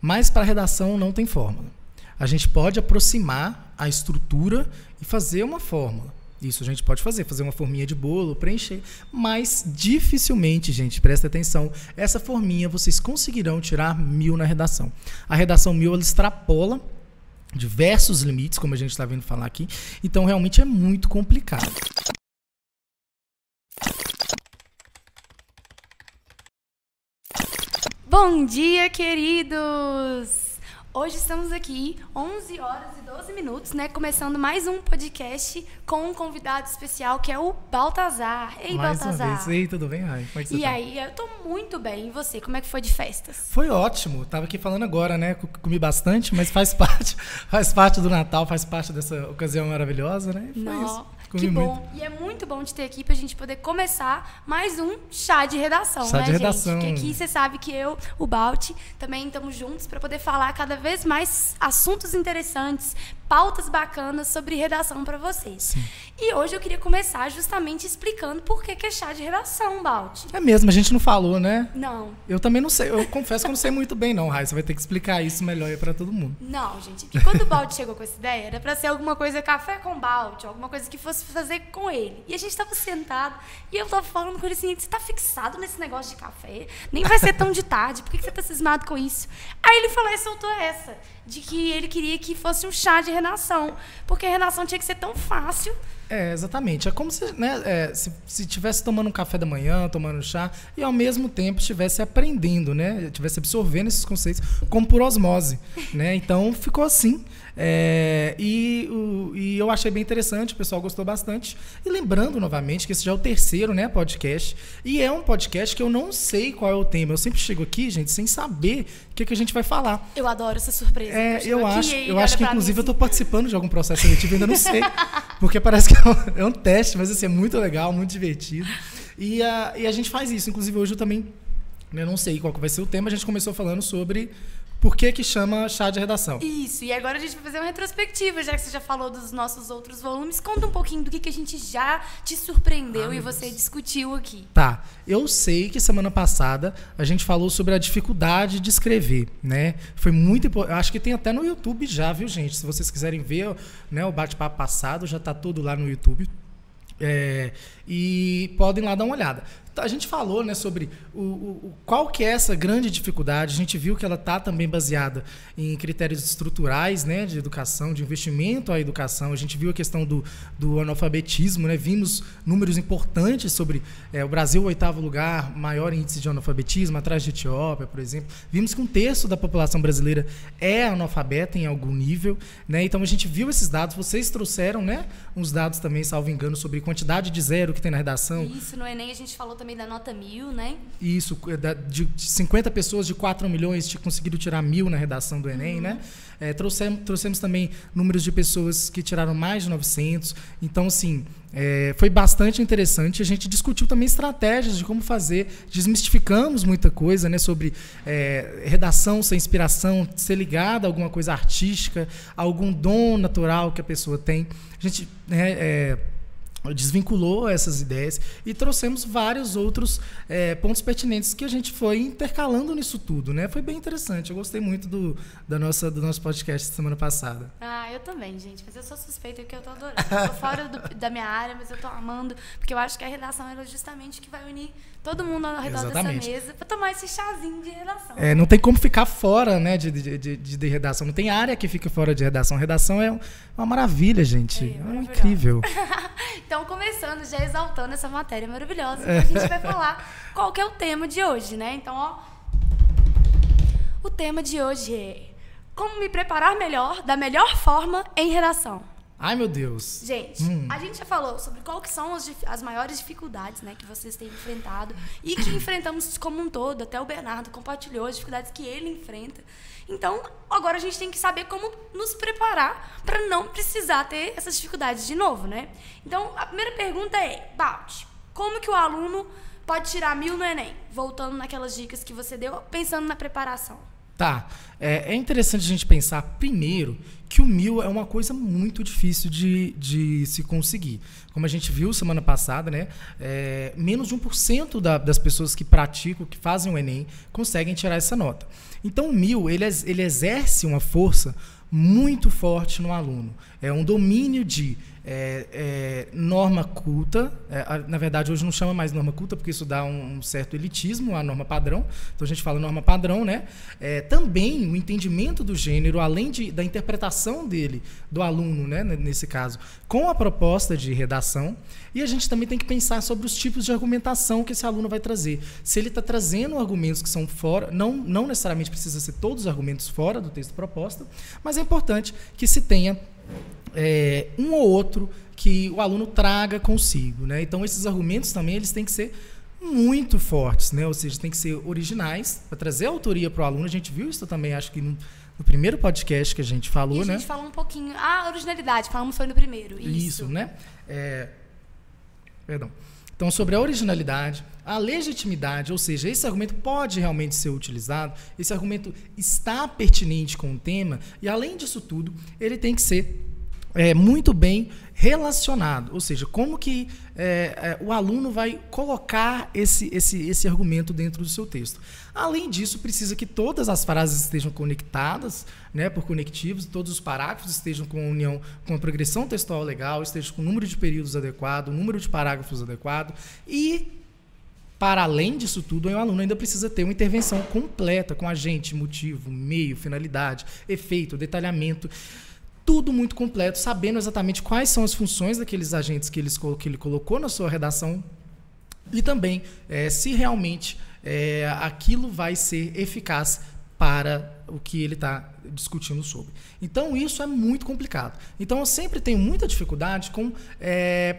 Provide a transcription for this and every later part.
Mas para redação não tem fórmula. A gente pode aproximar a estrutura e fazer uma fórmula. Isso a gente pode fazer, fazer uma forminha de bolo, preencher, mas dificilmente, gente, presta atenção, essa forminha vocês conseguirão tirar mil na redação. A redação mil ela extrapola diversos limites, como a gente está vendo falar aqui, então realmente é muito complicado. Bom dia, queridos! Hoje estamos aqui, 11 horas e 12 minutos, né? Começando mais um podcast com um convidado especial que é o Baltazar. Ei, mais Baltazar. Uma vez. Ei, tudo bem? Ai, como é que você e tá? aí, eu tô muito bem. E você, como é que foi de festas? Foi ótimo. Tava aqui falando agora, né? Comi bastante, mas faz parte, faz parte do Natal, faz parte dessa ocasião maravilhosa, né? Foi Não. isso. Que Comi bom. muito. E é muito bom te ter aqui pra gente poder começar mais um chá de redação, Chá né, de redação. gente? Porque aqui você sabe que eu, o Balt, também estamos juntos para poder falar cada vez mais assuntos interessantes, pautas bacanas sobre redação para vocês. E hoje eu queria começar justamente explicando por que, que é chá de redação, Balt. É mesmo, a gente não falou, né? Não. Eu também não sei. Eu confesso que eu não sei muito bem, não. Você vai ter que explicar isso melhor pra todo mundo. Não, gente. Porque quando o Balt chegou com essa ideia, era pra ser alguma coisa café com Balt, alguma coisa que fosse fazer com ele. E a gente tava sentado e eu tava falando com ele assim: você tá fixado nesse negócio de café? Nem vai ser tão de tarde, por que, que você tá cismado com isso? Aí ele falou e soltou essa: de que ele queria que fosse um chá de redação. Porque a redação tinha que ser tão fácil. É, exatamente. É como se, né, é, se, tomando um café da manhã, tomando um chá, e ao mesmo tempo estivesse aprendendo, né? Estivesse absorvendo esses conceitos como por osmose. Né? Então ficou assim. É, e, o- e eu achei bem interessante, o pessoal gostou bastante. E lembrando novamente que esse já é o terceiro né, podcast. E é um podcast que eu não sei qual é o tema. Eu sempre chego aqui, gente, sem saber o que, que a gente vai falar. Eu adoro essa surpresa. É, eu acho, eu acho que inclusive eu assim, tô participando de algum processo seletivo, ainda não sei. Porque parece que é um, é um teste, mas assim, é muito legal, muito divertido. E a, e a gente faz isso. Inclusive, hoje eu também eu não sei qual vai ser o tema. A gente começou falando sobre por que que chama chá de redação. Isso, e agora a gente vai fazer uma retrospectiva, já que você já falou dos nossos outros volumes. Conta um pouquinho do que, que a gente já te surpreendeu Ai, e você Deus. discutiu aqui. Tá, eu sei que semana passada a gente falou sobre a dificuldade de escrever, né? Foi muito importante. Acho que tem até no YouTube já, viu, gente? Se vocês quiserem ver né, o bate-papo passado, já tá tudo lá no YouTube. É, e podem lá dar uma olhada. A gente falou né, sobre o, o- qual que é essa grande dificuldade. A gente viu que ela está também baseada em critérios estruturais né, de educação, de investimento à educação. A gente viu a questão do, do analfabetismo, né? vimos números importantes sobre é, o Brasil, o oitavo lugar, maior índice de analfabetismo, atrás de Etiópia, por exemplo. Vimos que um terço da população brasileira é analfabeta em algum nível. Né? Então a gente viu esses dados, vocês trouxeram né, uns dados também, salvo engano, sobre quantidade de zero que tem na redação. Isso, no Enem a gente falou também da nota mil, né? Isso, é de de 50 pessoas de 4 milhões tinha conseguido tirar mil na redação do Enem, né? É, trouxemos, trouxemos também números de pessoas que tiraram mais de 900. Então, assim, é, foi bastante interessante. A gente discutiu também estratégias de como fazer, desmistificamos muita coisa, né? Sobre é, redação ser inspiração, ser ligada a alguma coisa artística, a algum dom natural que a pessoa tem. A gente... né, é, desvinculou essas ideias e trouxemos vários outros eh, pontos pertinentes que a gente foi intercalando nisso tudo, né? Foi bem interessante. Eu gostei muito do, da nossa, do nosso podcast semana passada. Ah, eu também, gente. Mas eu sou suspeita que eu tô adorando. Eu tô fora do- da minha área, mas eu tô amando. Porque eu acho que a redação é justamente que vai unir todo mundo ao redor Exatamente. dessa mesa pra tomar esse chazinho de redação. É, não tem como ficar fora né, de, de, de, de- redação. Não tem área que fica fora de redação. Redação é uma maravilha, gente. É, É, incrível. Então, começando já exaltando essa matéria maravilhosa, É. a gente vai falar qual que é o tema de hoje, né? Então, ó. O tema de hoje é como me preparar melhor, da melhor forma em redação. Ai, meu Deus. Gente, Hum. a gente já falou sobre qual que são as, as maiores dificuldades né, que vocês têm enfrentado e que enfrentamos como um todo. Até o Bernardo compartilhou as dificuldades que ele enfrenta. Então, agora a gente tem que saber como nos preparar para não precisar ter essas dificuldades de novo, né? Então, a primeira pergunta é, Balt, como que o aluno pode tirar mil no Enem? Voltando naquelas dicas que você deu, pensando na preparação. Tá. É, é interessante a gente pensar, primeiro, que o mil é uma coisa muito difícil de, de se conseguir. Como a gente viu semana passada, né, é, menos de 1% da, das pessoas que praticam, que fazem o Enem, conseguem tirar essa nota. Então, o mil, ele, ele exerce uma força muito forte no aluno. É um domínio de é, é, norma culta, é, na verdade hoje não chama mais norma culta porque isso dá um, um, certo elitismo à norma padrão, então a gente fala norma padrão, né? É, também o entendimento do gênero, além de, da interpretação dele, do aluno, né, nesse caso, com a proposta de redação, e a gente também tem que pensar sobre os tipos de argumentação que esse aluno vai trazer. Se ele está trazendo argumentos que são fora, não, não necessariamente precisa ser todos os argumentos fora do texto proposta, mas é importante que se tenha é, um ou outro que o aluno traga consigo. Né? Então, esses argumentos também eles têm que ser muito fortes, né? ou seja, tem que ser originais para trazer autoria para o aluno. A gente viu isso também, acho que no, no, primeiro podcast que a gente falou. E a né? gente falou um pouquinho. Ah, originalidade, falamos foi no primeiro. Isso, isso né? É, perdão. Então, sobre a originalidade, a legitimidade, ou seja, esse argumento pode realmente ser utilizado, esse argumento está pertinente com o tema, e além disso tudo, ele tem que ser é, muito bem relacionado, ou seja, como que é, é, o aluno vai colocar esse, esse, esse argumento dentro do seu texto. Além disso, precisa que todas as frases estejam conectadas né, por conectivos, todos os parágrafos estejam com a união, com a progressão textual legal, estejam com o número de períodos adequado, o número de parágrafos adequado. E para além disso tudo, o aluno ainda precisa ter uma intervenção completa com agente, motivo, meio, finalidade, efeito, detalhamento tudo muito completo, sabendo exatamente quais são as funções daqueles agentes que, eles, que ele colocou na sua redação e também é, se realmente é, aquilo vai ser eficaz para o que ele está discutindo sobre. Então, isso é muito complicado. Então, eu sempre tenho muita dificuldade com, é,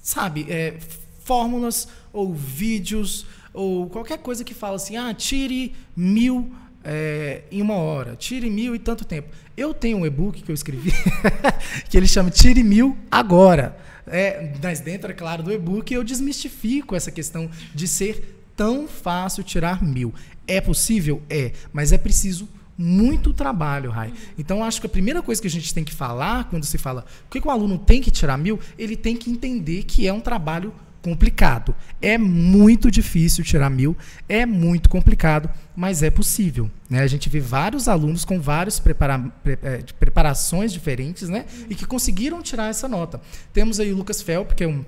sabe, é, fórmulas ou vídeos ou qualquer coisa que fala assim, ah, tire mil é, em uma hora, tire mil e tanto tempo. Eu tenho um e-book que eu escrevi que ele chama Tire Mil Agora. É, mas dentro, é claro, do e-book eu desmistifico essa questão de ser tão fácil tirar mil. É possível? É, mas é preciso muito trabalho, Rai. Então, acho que a primeira coisa que a gente tem que falar, quando se fala o que, o aluno tem que tirar mil, ele tem que entender que é um trabalho complicado. É muito difícil tirar mil, é muito complicado, mas é possível. Né? A gente vê vários alunos com várias prepara é, preparações diferentes né? e que conseguiram tirar essa nota. Temos aí o Lucas Felp, que é um,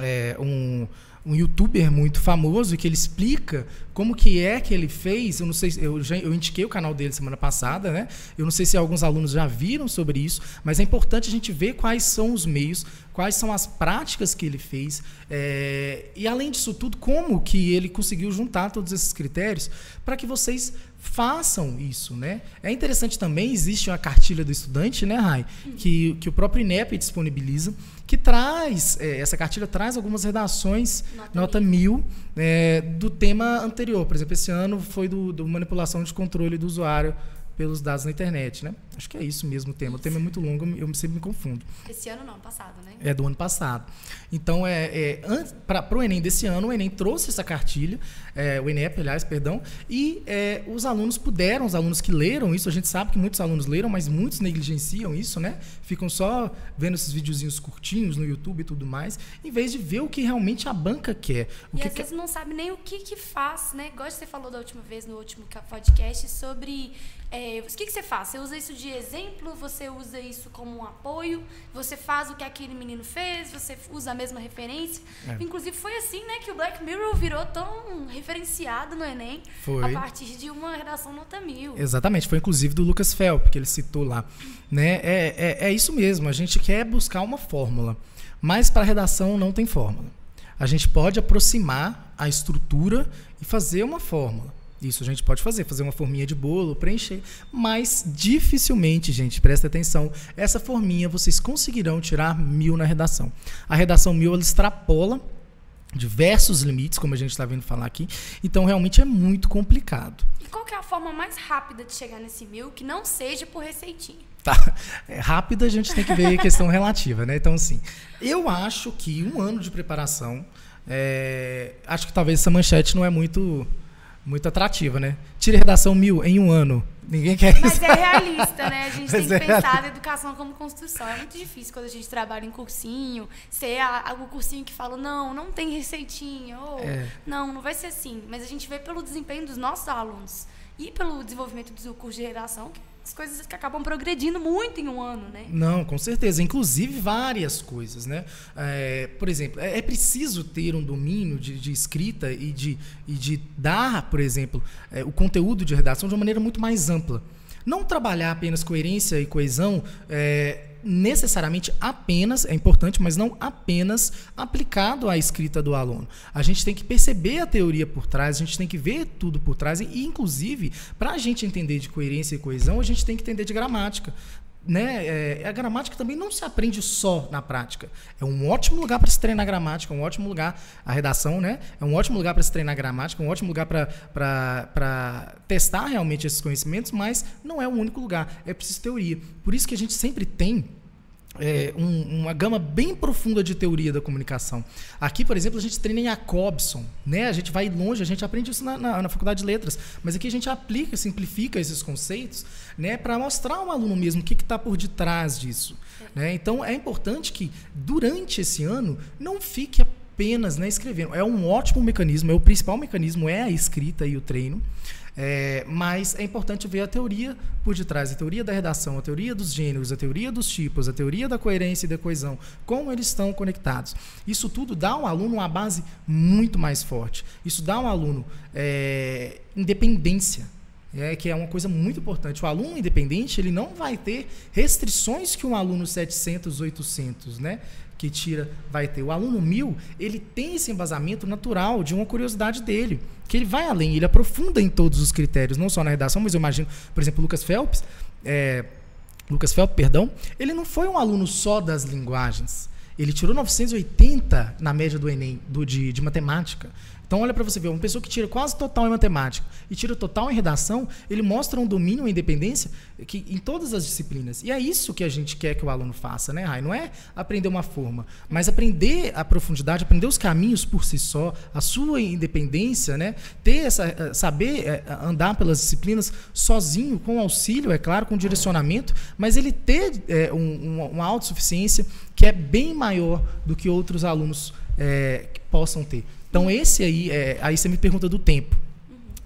é, um um youtuber muito famoso que ele explica como que é que ele fez. Eu não sei, eu já eu indiquei o canal dele semana passada, né? Eu não sei se alguns alunos já viram sobre isso, mas é importante a gente ver quais são os meios, quais são as práticas que ele fez é, e além disso tudo como que ele conseguiu juntar todos esses critérios para que vocês façam isso, né? É interessante também existe uma cartilha do estudante, né, Rai, que, que o próprio INEP disponibiliza que traz, é, essa cartilha traz algumas redações, nota, mil, é, do tema anterior. Por exemplo, esse ano foi do, do manipulação de controle do usuário pelos dados na internet, né? Acho que é isso mesmo o tema. O tema é muito longo, eu sempre me confundo. Esse ano não, passado, né? É do ano passado. Então, é, é para o Enem desse ano, o Enem trouxe essa cartilha, é, o ENEP, aliás, perdão, e é, os alunos puderam, os alunos que leram isso, a gente sabe que muitos alunos leram, mas muitos negligenciam isso, né? Ficam só vendo esses videozinhos curtinhos no YouTube e tudo mais, em vez de ver o que realmente a banca quer. O e que às vezes não sabe nem o que que faz, né? Igual você falou da última vez, no último podcast, sobre é, o que, que você faz? Você usa isso de exemplo? Você usa isso como um apoio? Você faz o que aquele menino fez? Você usa a mesma referência? É. Inclusive foi assim, né, que o Black Mirror virou tão referenciado no Enem foi. a partir de uma redação nota mil. Exatamente, foi inclusive do Lucas Felp que ele citou lá, né? É, é, é isso mesmo. A gente quer buscar uma fórmula, mas para redação não tem fórmula. A gente pode aproximar a estrutura e fazer uma fórmula. Isso a gente pode fazer, fazer uma forminha de bolo, preencher, mas dificilmente, gente, presta atenção, essa forminha vocês conseguirão tirar mil na redação. A redação mil ela extrapola diversos limites, como a gente está vendo falar aqui, então realmente é muito complicado. E qual é a forma mais rápida de chegar nesse mil que não seja por receitinha? Tá. É, rápida a gente tem que ver a questão relativa, né? Então, assim, eu acho que um ano de preparação, é, acho que talvez essa manchete não é muito Muito atrativa, né? Tire redação mil em um ano. Ninguém quer Mas isso. é realista, né? A gente Mas tem é que pensar na educação como construção. É muito difícil quando a gente trabalha em cursinho, ser a, a- o cursinho que fala, não, não tem receitinha, ou É. não, não vai ser assim. Mas a gente vê pelo desempenho dos nossos alunos e pelo desenvolvimento do curso de redação que as coisas que acabam progredindo muito em um ano, né? Não, com certeza. Inclusive várias coisas, né? É, por exemplo, é, é preciso ter um domínio de, de escrita e de, e de dar, por exemplo, é, o conteúdo de redação de uma maneira muito mais ampla. Não trabalhar apenas coerência e coesão é, necessariamente apenas, é importante, mas não apenas aplicado à escrita do aluno. A gente tem que perceber a teoria por trás, a gente tem que ver tudo por trás, e, inclusive, para a gente entender de coerência e coesão, a gente tem que entender de gramática. Né? É, a gramática também não se aprende só na prática. É um ótimo lugar para se treinar gramática, um ótimo lugar, a redação, né? É um ótimo lugar para se treinar gramática, um ótimo lugar para testar realmente esses conhecimentos, mas não é o único lugar. É preciso teoria. Por isso que a gente sempre tem é, um- uma gama bem profunda de teoria da comunicação. Aqui, por exemplo, a gente treina em Jacobson, né? A gente vai longe, a gente aprende isso na, na- na faculdade de letras, mas aqui a gente aplica, simplifica esses conceitos, né? Para mostrar ao aluno mesmo o que está por detrás disso. Né? Então, é importante que durante esse ano não fique apenas né, escrevendo. É um ótimo mecanismo, é o principal mecanismo é a escrita e o treino. É, mas é importante ver a teoria por detrás, a teoria da redação, a teoria dos gêneros, a teoria dos tipos, a teoria da coerência e da coesão, como eles estão conectados. Isso tudo dá ao aluno uma base muito mais forte. Isso dá ao aluno é, independência, é, que é uma coisa muito importante. O aluno independente ele não vai ter restrições que um aluno 700, 800, né, que tira vai ter. O aluno 1000 ele tem esse embasamento natural de uma curiosidade dele, que ele vai além, ele aprofunda em todos os critérios, não só na redação, mas eu imagino, por exemplo, Lucas Phelps, é, Lucas Phelps, perdão, ele não foi um aluno só das linguagens. Ele tirou 980 na média do Enem, do, de, de matemática. Então, olha para você ver, uma pessoa que tira quase total em matemática e tira total em redação, ele mostra um domínio, uma independência que, em todas as disciplinas. E é isso que a gente quer que o aluno faça, né, Rai? Não é aprender uma forma, mas aprender a profundidade, aprender os caminhos por si só, a sua independência, né? Ter essa, eh, saber eh, andar pelas disciplinas sozinho, com auxílio, é claro, com direcionamento, mas ele ter eh, um- uma, autossuficiência que é bem maior do que outros alunos que possam ter. Então, esse aí, é, aí você me pergunta do tempo.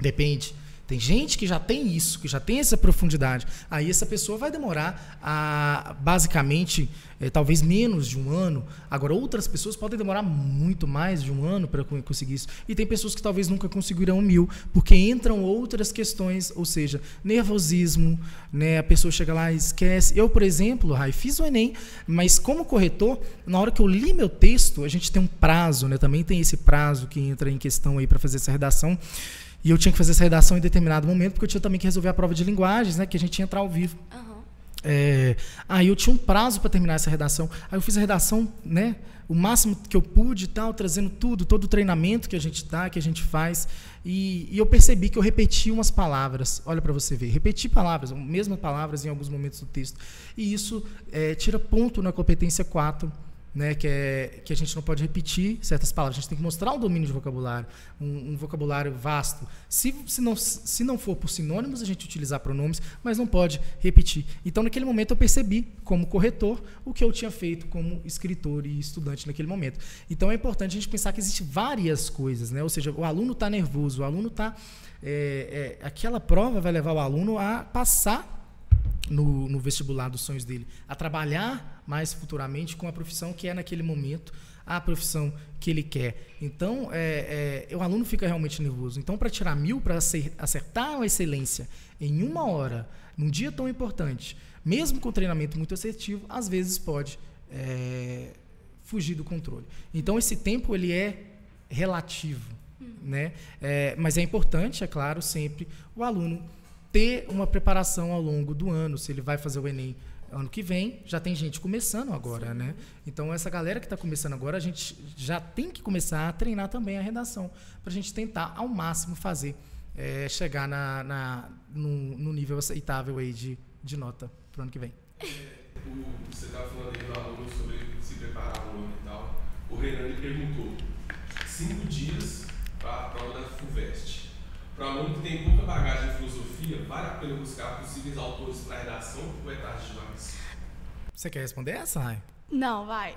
Depende. Tem gente que já tem isso, que já tem essa profundidade. Aí essa pessoa vai demorar a, basicamente, eh, talvez menos de um ano. Agora, outras pessoas podem demorar muito mais de um ano para conseguir isso. E tem pessoas que talvez nunca conseguirão mil, porque entram outras questões, ou seja, nervosismo, né? A pessoa chega lá e esquece. Eu, por exemplo, Rai, fiz o Enem, mas como corretor, na hora que eu li meu texto, a gente tem um prazo, né? Também tem esse prazo que entra em questão aí para fazer essa redação. E eu tinha que fazer essa redação em determinado momento, porque eu tinha também que resolver a prova de linguagens, né? Que a gente ia entrar ao vivo. Aham. É, aí eu tinha um prazo para terminar essa redação. Aí eu fiz a redação, né? O máximo que eu pude e tal, trazendo tudo, todo o treinamento que a gente dá, que a gente faz. E, e eu percebi que eu repeti umas palavras. Olha para você ver, repeti palavras, mesmas palavras em alguns momentos do texto. E isso é, tira ponto na competência 4 né, que, é, que a gente não pode repetir certas palavras, a gente tem que mostrar um domínio de vocabulário, um, um vocabulário vasto. Se, se, não, se não for por sinônimos, a gente utilizar pronomes, mas não pode repetir. Então, naquele momento, eu percebi, como corretor, o que eu tinha feito como escritor e estudante naquele momento. Então, é importante a gente pensar que existem várias coisas, né? ou seja, o aluno está nervoso, o aluno está. É, é, aquela prova vai levar o aluno a passar no, no vestibular dos sonhos dele, a trabalhar mais futuramente com a profissão que é naquele momento a profissão que ele quer. Então, é, é, o aluno fica realmente nervoso. Então, para tirar mil, para acertar a excelência em uma hora, num dia tão importante, mesmo com treinamento muito assertivo, às vezes pode é, fugir do controle. Então, esse tempo ele é relativo, né? É, mas é importante, é claro, sempre o aluno ter uma preparação ao longo do ano. Se ele vai fazer o Enem ano que vem, já tem gente começando agora, Sim. né? Então, essa galera que está começando agora, a gente já tem que começar a treinar também a redação, para a gente tentar, ao máximo, fazer, é, chegar na, na no, no, nível aceitável aí de, de nota para o ano que vem. O, você estava falando aí do aluno sobre se preparar no ano e tal. O Renan lhe perguntou: cinco dias para a prova da FUVEST. Para aluno que tem pouca bagagem em filosofia, vale a pena buscar possíveis autores para redação ou é tarde demais? Você quer responder essa, Rai? Não, vai.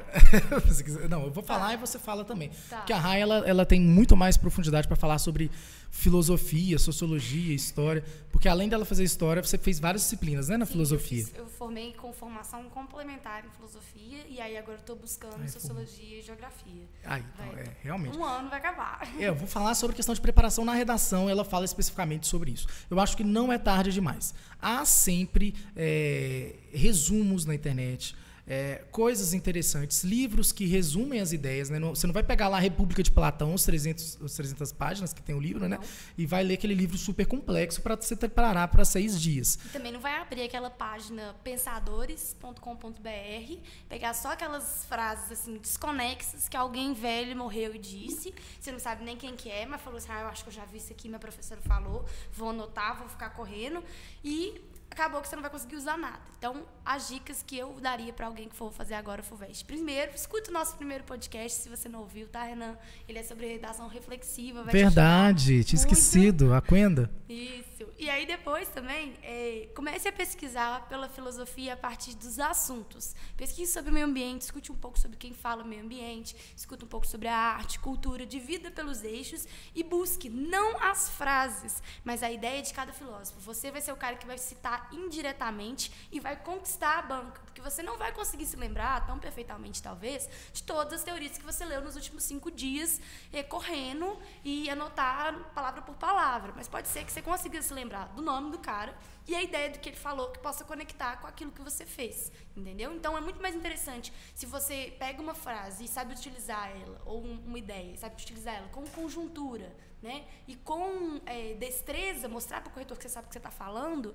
Não, eu vou falar e você fala também. Tá. Porque a Rai, ela, ela tem muito mais profundidade para falar sobre filosofia, sociologia, história. Porque além dela fazer história, você fez várias disciplinas, né, na Sim, filosofia. Eu, fiz- eu formei com formação complementar em filosofia e aí agora tô buscando Ai, sociologia e geografia. Ah, então, Vai. é, realmente. Um ano vai acabar. É, eu vou falar sobre a questão de preparação na redação, ela fala especificamente sobre isso. Eu acho que não é tarde demais. Há sempre é, resumos na internet, é, coisas interessantes, livros que resumem as ideias. né? Não- você não vai pegar lá a República de Platão, os 300, os 300 páginas que tem o livro, né? Não. E vai ler aquele livro super complexo para você preparar para seis dias. E também não vai abrir aquela página pensadores.com.br, pegar só aquelas frases assim desconexas que alguém velho morreu e disse. Você não sabe nem quem que é, mas falou assim: "Ah, eu acho que eu já vi isso aqui, minha professora falou, vou anotar, vou ficar correndo" e acabou que você não vai conseguir usar nada. Então, as dicas que eu daria para alguém que for fazer agora o FUVEST. Primeiro, escuta o nosso primeiro podcast, se você não ouviu, tá, Renan? Ele é sobre redação reflexiva, vai te Verdade, tinha esquecido. A Quenda. isso. E aí depois também, é, comece a pesquisar pela filosofia a partir dos assuntos. Pesquise sobre o meio ambiente, escute um pouco sobre quem fala meio ambiente, escute um pouco sobre a arte, cultura, divida pelos eixos e busque não as frases, mas a ideia de cada filósofo. Você vai ser o cara que vai citar indiretamente e vai conquistar a banca, porque você não vai conseguir se lembrar tão perfeitamente, talvez, de todas as teorias que você leu nos últimos cinco dias, eh, correndo e anotar palavra por palavra. Mas pode ser que você consiga se lembrar do nome do cara e a ideia do que ele falou que possa conectar com aquilo que você fez, entendeu? Então é muito mais interessante se você pega uma frase e sabe utilizar ela, ou um- uma ideia, sabe utilizar ela com conjuntura, né? E com eh, destreza, mostrar para o corretor que você sabe o que você está falando,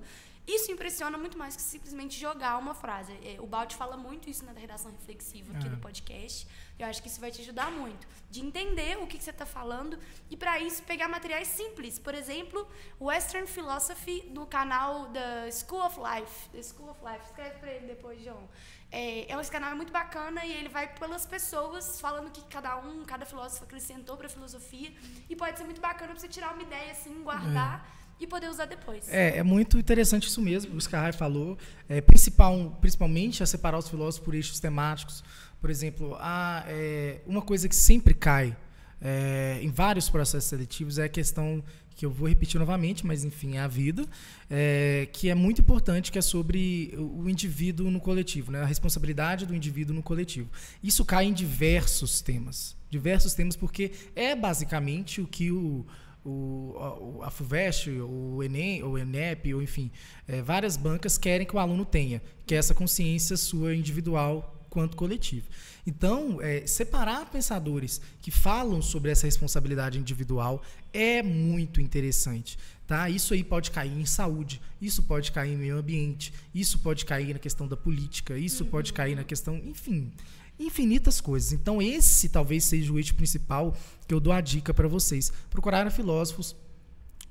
isso impressiona muito mais que simplesmente jogar uma frase. Eh, O Balt fala muito isso na redação reflexiva aqui É. no podcast. Eu acho que isso vai te ajudar muito. De entender o que, que você está falando e, para isso, pegar materiais simples. Por exemplo, Western Philosophy no canal da School of Life. The School of Life. Escreve para ele depois, João. É, é esse canal é muito bacana e ele vai pelas pessoas falando que cada um, cada filósofo acrescentou para a filosofia. E pode ser muito bacana para você tirar uma ideia assim, guardar e poder usar depois. É, é muito interessante isso mesmo, o que a Rai falou. É, principal, principalmente a separar os filósofos por eixos temáticos. Por exemplo, há, é, uma coisa que sempre cai é, em vários processos seletivos é a questão que eu vou repetir novamente, mas enfim, é a vida, é, que é muito importante, que é sobre o o indivíduo no coletivo, né? a responsabilidade do indivíduo no coletivo. Isso cai em diversos temas, diversos temas, porque é basicamente o que o, o, a- a FUVEST, o Enem, o ENEP, ou enfim, é, várias bancas querem que o aluno tenha, que é essa consciência sua individual quanto coletivo. Então, é, separar pensadores que falam sobre essa responsabilidade individual é muito interessante. Tá? Isso aí pode cair em saúde, isso pode cair em meio ambiente, isso pode cair na questão da política, isso pode cair na questão, enfim, infinitas coisas. Então, esse talvez seja o eixo principal que eu dou a dica para vocês. Procurarem filósofos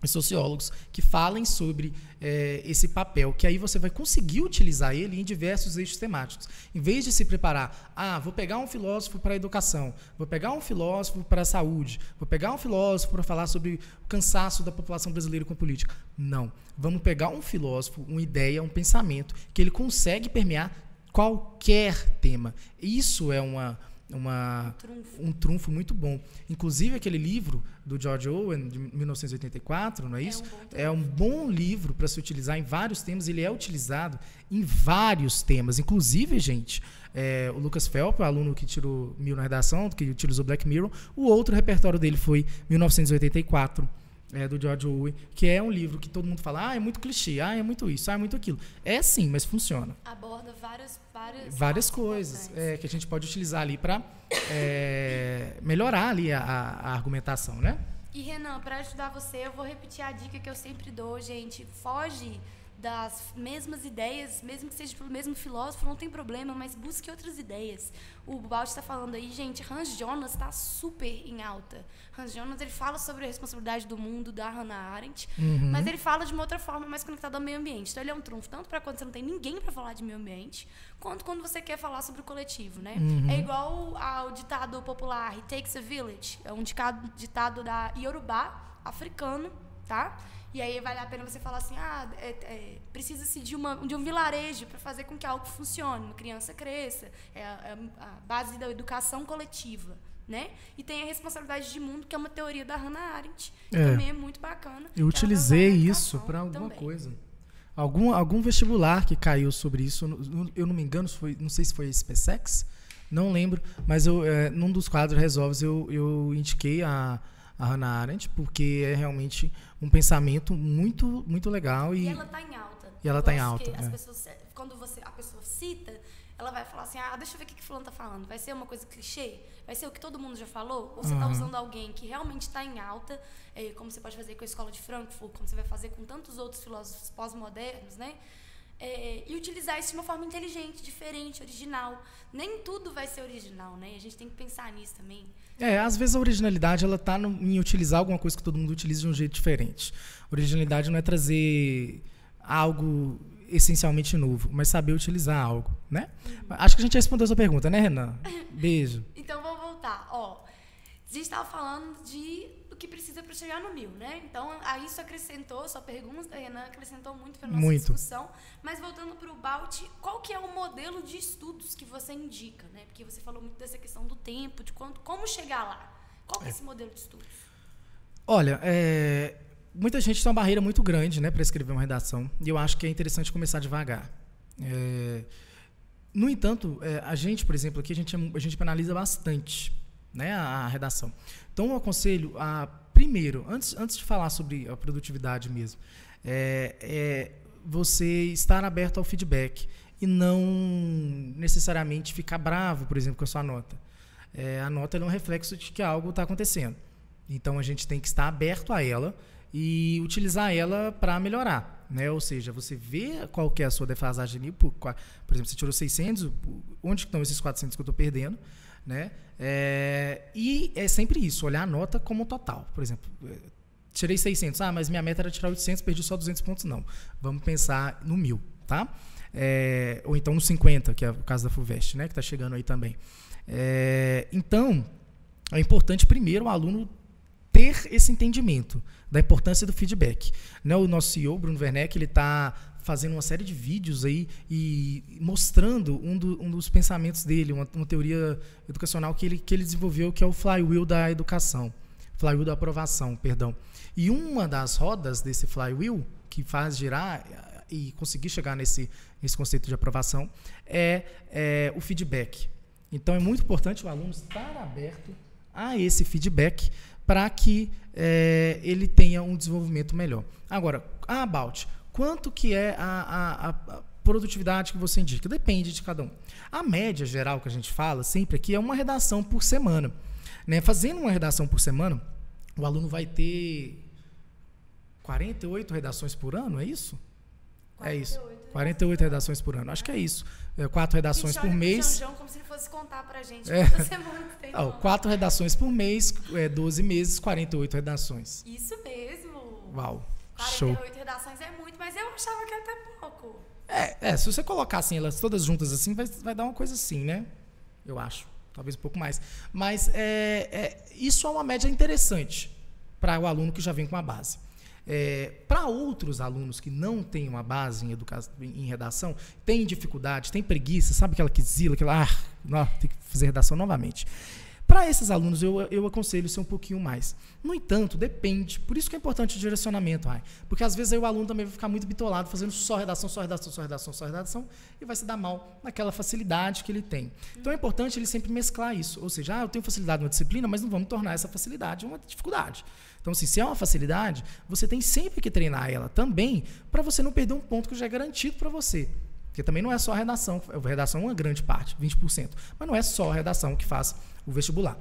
e sociólogos que falem sobre eh, esse papel, que aí você vai conseguir utilizar ele em diversos eixos temáticos. Em vez de se preparar, ah, vou pegar um filósofo para a educação, vou pegar um filósofo para a saúde, vou pegar um filósofo para falar sobre o cansaço da população brasileira com política. Não. Vamos pegar um filósofo, uma ideia, um pensamento que ele consegue permear qualquer tema. Isso é uma uma, Trunfo. um trunfo muito bom. Inclusive, aquele livro do George Owen, de 1984, não é isso? um bom É um bom livro para se utilizar em vários temas. Ele é utilizado em vários temas. Inclusive, gente, é, o Lucas Felp, o aluno que tirou mil na redação, que utilizou Black Mirror, o outro repertório dele foi 1984. É, do George Orwell, que é um livro que todo mundo fala, ah, é muito clichê, ah, é muito isso, ah, é muito aquilo. É sim, mas funciona Aborda várias, várias, várias coisas é, que a gente pode utilizar ali para melhorar ali a- a argumentação, né? E Renan, para ajudar você, eu vou repetir a dica que eu sempre dou, gente. Foge das mesmas ideias, mesmo que seja pelo mesmo filósofo, não tem problema, mas busque outras ideias. O Baldi está falando aí, gente, Hans Jonas está super em alta. Hans Jonas, ele fala sobre a responsabilidade do mundo da Hannah Arendt, Uhum. mas ele fala de uma outra forma mais conectada ao meio ambiente. Então ele é um trunfo tanto para quando você não tem ninguém para falar de meio ambiente, quanto quando você quer falar sobre o coletivo, né? Uhum. É igual ao ditado popular, it takes a village. É um ditado, ditado da Yorubá, africano, tá? E aí vale a pena você falar assim, ah, é, é, precisa-se de, uma, de um vilarejo para fazer com que algo funcione, uma criança cresça, é a, é a base da educação coletiva. Né? E tem a responsabilidade de mundo, que é uma teoria da Hannah Arendt, que É. também é muito bacana. Eu utilizei isso para alguma também. coisa. Algum, algum vestibular que caiu sobre isso, eu não- me engano, foi, não sei se foi SpaceX, não lembro, mas eu, é, num dos quadros Resolves eu, eu indiquei a, a Hannah Arendt, porque é realmente um pensamento muito, muito legal E e, ela tá em alta. E ela tá em alta, é. pessoas, quando você, a pessoa cita, ela vai falar assim, ah, deixa eu ver o que, que fulano tá falando. Vai ser uma coisa clichê? Vai ser o que todo mundo já falou? Ou você tá Uhum. usando alguém que realmente está em alta, eh, como você pode fazer com a Escola de Frankfurt, como você vai fazer com tantos outros filósofos pós-modernos, né? Eh, e utilizar isso de uma forma inteligente, diferente, original. Nem tudo vai ser original, né? A gente tem que pensar nisso também. É, às vezes a originalidade ela tá no- em utilizar alguma coisa que todo mundo utiliza de um jeito diferente. Originalidade não é trazer algo essencialmente novo, mas saber utilizar algo, né? Acho que a gente respondeu a sua pergunta, né, Renan? Beijo. Então vamos voltar. Ó, a gente estava falando de que precisa para chegar no mil, né? Então a isso acrescentou, sua pergunta, Renan, acrescentou muito para nossa Muito. discussão. Mas voltando para o Balt, qual que é o modelo de estudos que você indica, né? Porque você falou muito dessa questão do tempo, de quanto, como chegar lá. Qual que é esse modelo de estudos? Olha, é, muita gente tem uma barreira muito grande, né, para escrever uma redação, e eu acho que é interessante começar devagar. É, no entanto, é, a gente, por exemplo, aqui a gente, é a gente penaliza bastante, né, a, a redação. Então, eu aconselho a primeiro, antes, antes de falar sobre a produtividade mesmo, é, é você estar aberto ao feedback e não necessariamente ficar bravo, por exemplo, com a sua nota. É, a nota é um reflexo de que algo está acontecendo. Então a gente tem que estar aberto a ela e utilizar ela para melhorar, né? Ou seja, você vê qual que é a sua defasagem ali, por, por exemplo, você tirou 600, onde estão esses 400 que eu estou perdendo, né? É, e é sempre isso, olhar a nota como total. Por exemplo, é, tirei 600, ah, mas minha meta era tirar 800, perdi só 200 pontos, não. Vamos pensar no mil, tá? É, ou então no 50, que é o caso da FUVEST, né? Que está chegando aí também. É, então, é importante primeiro o aluno ter esse entendimento da importância do feedback. Né, o nosso CEO, Bruno Werneck, ele está fazendo uma série de vídeos aí e mostrando um, do- um dos pensamentos dele, uma, uma teoria educacional que ele, que ele desenvolveu, que é o flywheel da educação, flywheel da aprovação, perdão. E uma das rodas desse flywheel que faz girar eh, e conseguir chegar nesse, nesse conceito de aprovação é, é o feedback. Então é muito importante o aluno estar aberto a esse feedback para que eh, ele tenha um desenvolvimento melhor. Agora, a About, quanto que é a, a- a- produtividade que você indica? Depende de cada um. A média geral que a gente fala sempre aqui é uma redação por semana. Né? Fazendo uma redação por semana, o aluno vai ter 48 redações por ano, é isso? É isso. 48 48 redações por ano. Acho que é isso. É, quatro redações por mês. João como se ele fosse contar pra gente É. quantas semanas tem. Ano. quatro redações por mês, é, 12 meses, 48 redações. Isso mesmo. Uau. Show. 48 redações é muito, mas eu achava que era até pouco. É, é, se você colocar assim, elas todas juntas assim, vai, vai dar uma coisa assim, né? Eu acho. Talvez um pouco mais. Mas é, é, isso é uma média interessante para o aluno que já vem com a base. para outros alunos que não têm uma base em, educa em redação, têm dificuldade, têm preguiça, sabe aquela quizila, aquela, ah, não, tem que fazer redação novamente. Para esses alunos, eu, eu aconselho ser um pouquinho mais. No entanto, depende. Por isso que é importante o direcionamento, Rai. Porque às vezes aí o aluno também vai ficar muito bitolado, fazendo só redação, só redação, só redação, só redação, e vai se dar mal naquela facilidade que ele tem. Então é importante ele sempre mesclar isso. Ou seja, ah, eu tenho facilidade numa disciplina, mas não vamos tornar essa facilidade uma dificuldade. Então, assim, se é uma facilidade, você tem sempre que treinar ela também, para você não perder um ponto que já é garantido para você. Porque também não é só a redação. A redação é uma grande parte, 20%. Mas não é só a redação que faz o vestibular.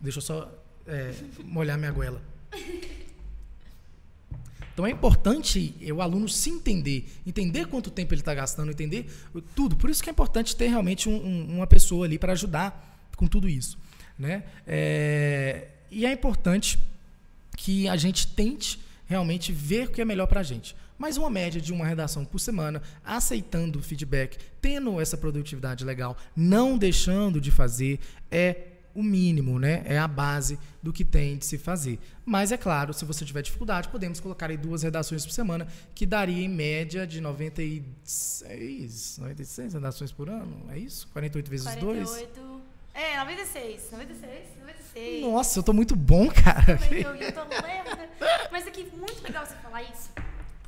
Deixa eu só é, molhar minha goela. Então é importante o aluno se entender, entender quanto tempo ele está gastando, entender tudo. Por isso que é importante ter realmente um, um, uma pessoa ali para ajudar com tudo isso. Né? É, e é importante que a gente tente realmente ver o que é melhor para a gente. Mas uma média de uma redação por semana, aceitando o feedback, tendo essa produtividade legal, não deixando de fazer, é o mínimo, né? É a base do que tem de se fazer. Mas é claro, se você tiver dificuldade, podemos colocar aí duas redações por semana, que daria em média de 96, 96 redações por ano, é isso? 48 vezes 2? 48. É, 96. 96, 96. Nossa, eu tô muito bom, cara. Eu, eu tô lerda. Mas aqui, muito legal você falar isso.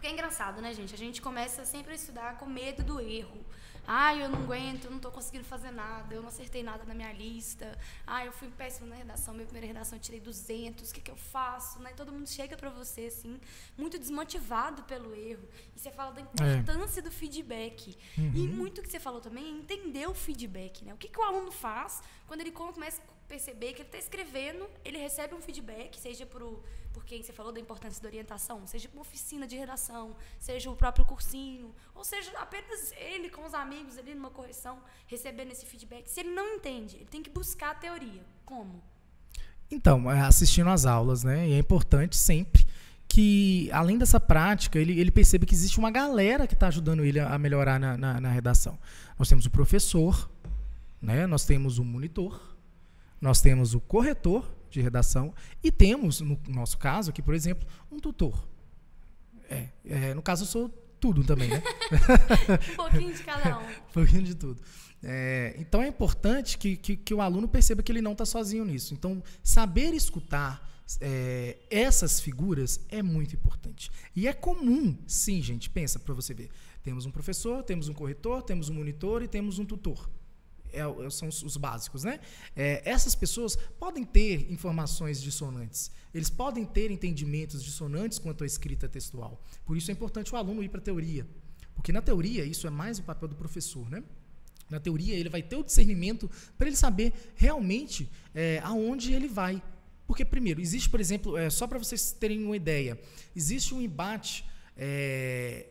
Porque é engraçado, né, gente? A gente começa sempre a estudar com medo do erro. Ai, eu não aguento, eu não estou conseguindo fazer nada, eu não acertei nada na minha lista. Ai, eu fui péssimo na redação, minha primeira redação eu tirei 200, o que, que eu faço? Né? Todo mundo chega para você, assim, muito desmotivado pelo erro. E você fala da é. importância é. do feedback. Uhum. E muito que você falou também é entender o feedback. Né? O que, que o aluno faz quando ele começa a perceber que ele está escrevendo, ele recebe um feedback, seja por por quem você falou da importância da orientação, seja uma oficina de redação, seja o próprio cursinho, ou seja apenas ele com os amigos ali numa correção, recebendo esse feedback. Se ele não entende, ele tem que buscar a teoria. Como? Então, é, assistindo às aulas, né? E é importante sempre que, além dessa prática, ele, ele perceba que existe uma galera que está ajudando ele a melhorar na, na, na, redação. Nós temos o professor, né? nós temos o monitor, nós temos o corretor de redação e temos, no nosso caso aqui, por exemplo, um tutor. É, é no caso, eu sou tudo também, né? um pouquinho de cada um. um pouquinho de tudo. É, então é importante que, que, que, o aluno perceba que ele não está sozinho nisso. Então, saber escutar é, essas figuras é muito importante. E é comum, sim, gente, pensa para você ver. Temos um professor, temos um corretor, temos um monitor e temos um tutor. É, é, são os, os, básicos, né? É, essas pessoas podem ter informações dissonantes, eles podem ter entendimentos dissonantes quanto à escrita textual. Por isso é importante o aluno ir para a teoria, porque na teoria isso é mais o papel do professor, né? Na teoria ele vai ter o discernimento para ele saber realmente é, aonde ele vai. Porque primeiro existe, por exemplo, é, só para vocês terem uma ideia, existe um embate é,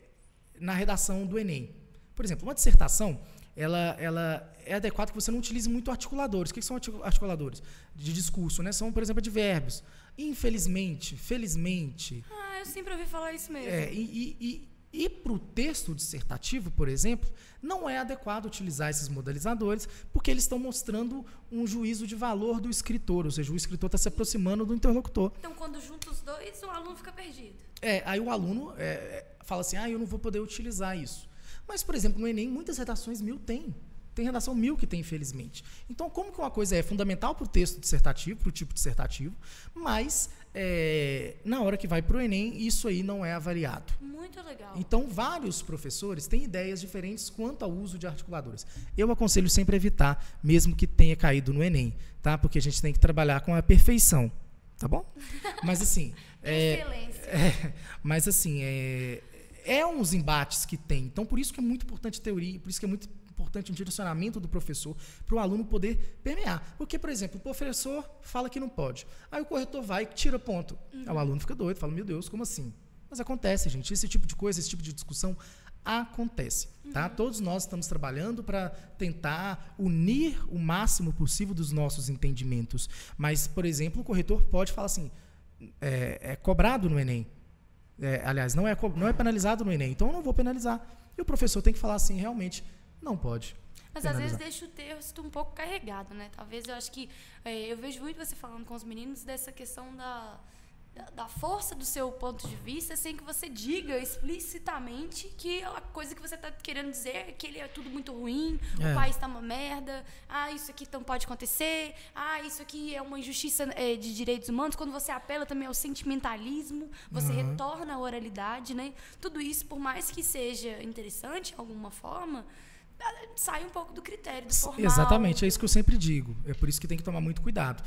na redação do Enem. Por exemplo, uma dissertação ela, ela é adequado que você não utilize muito articuladores. O que são articuladores? De discurso, né? São, por exemplo, de verbos. Infelizmente, felizmente. Ah, eu sempre ouvi falar isso mesmo. É, e, e, e para o texto dissertativo, por exemplo, não é adequado utilizar esses modalizadores, porque eles estão mostrando um juízo de valor do escritor, ou seja, o escritor está se aproximando do interlocutor. Então, quando junta os dois, o aluno fica perdido. É, aí o aluno é, fala assim: ah, eu não vou poder utilizar isso. Mas, por exemplo, no Enem, muitas redações mil tem. Tem redação mil que tem, infelizmente. Então, como que uma coisa é fundamental para o texto dissertativo, para o tipo dissertativo, mas é, na hora que vai para o Enem, isso aí não é avaliado. Muito legal. Então, vários professores têm ideias diferentes quanto ao uso de articuladores. Eu aconselho sempre a evitar, mesmo que tenha caído no Enem, tá? Porque a gente tem que trabalhar com a perfeição, tá bom? Mas assim, é, Excelência. É, mas assim, é, é uns embates que tem. Então, por isso que é muito importante a teoria, por isso que é muito importante um direcionamento do professor para o aluno poder permear. Porque, por exemplo, o professor fala que não pode. Aí o corretor vai e tira ponto. Uhum. Aí o aluno fica doido, fala, meu Deus, como assim? Mas acontece, gente. Esse tipo de coisa, esse tipo de discussão acontece. Tá? Uhum. Todos nós estamos trabalhando para tentar unir o máximo possível dos nossos entendimentos. Mas, por exemplo, o corretor pode falar assim, é, é cobrado no Enem. É, aliás, não é, não é penalizado no Enem, então eu não vou penalizar. E o professor tem que falar assim, realmente, não pode. Mas penalizar. às vezes deixa o texto um pouco carregado, né? Talvez eu acho que. É, eu vejo muito você falando com os meninos dessa questão da da força do seu ponto de vista sem que você diga explicitamente que a coisa que você está querendo dizer é que ele é tudo muito ruim, é. o país está uma merda, ah, isso aqui não pode acontecer, ah, isso aqui é uma injustiça é, de direitos humanos. Quando você apela também ao sentimentalismo, você uhum. retorna à oralidade, né? Tudo isso, por mais que seja interessante de alguma forma, sai um pouco do critério, do formal. Exatamente, é isso que eu sempre digo. É por isso que tem que tomar muito cuidado.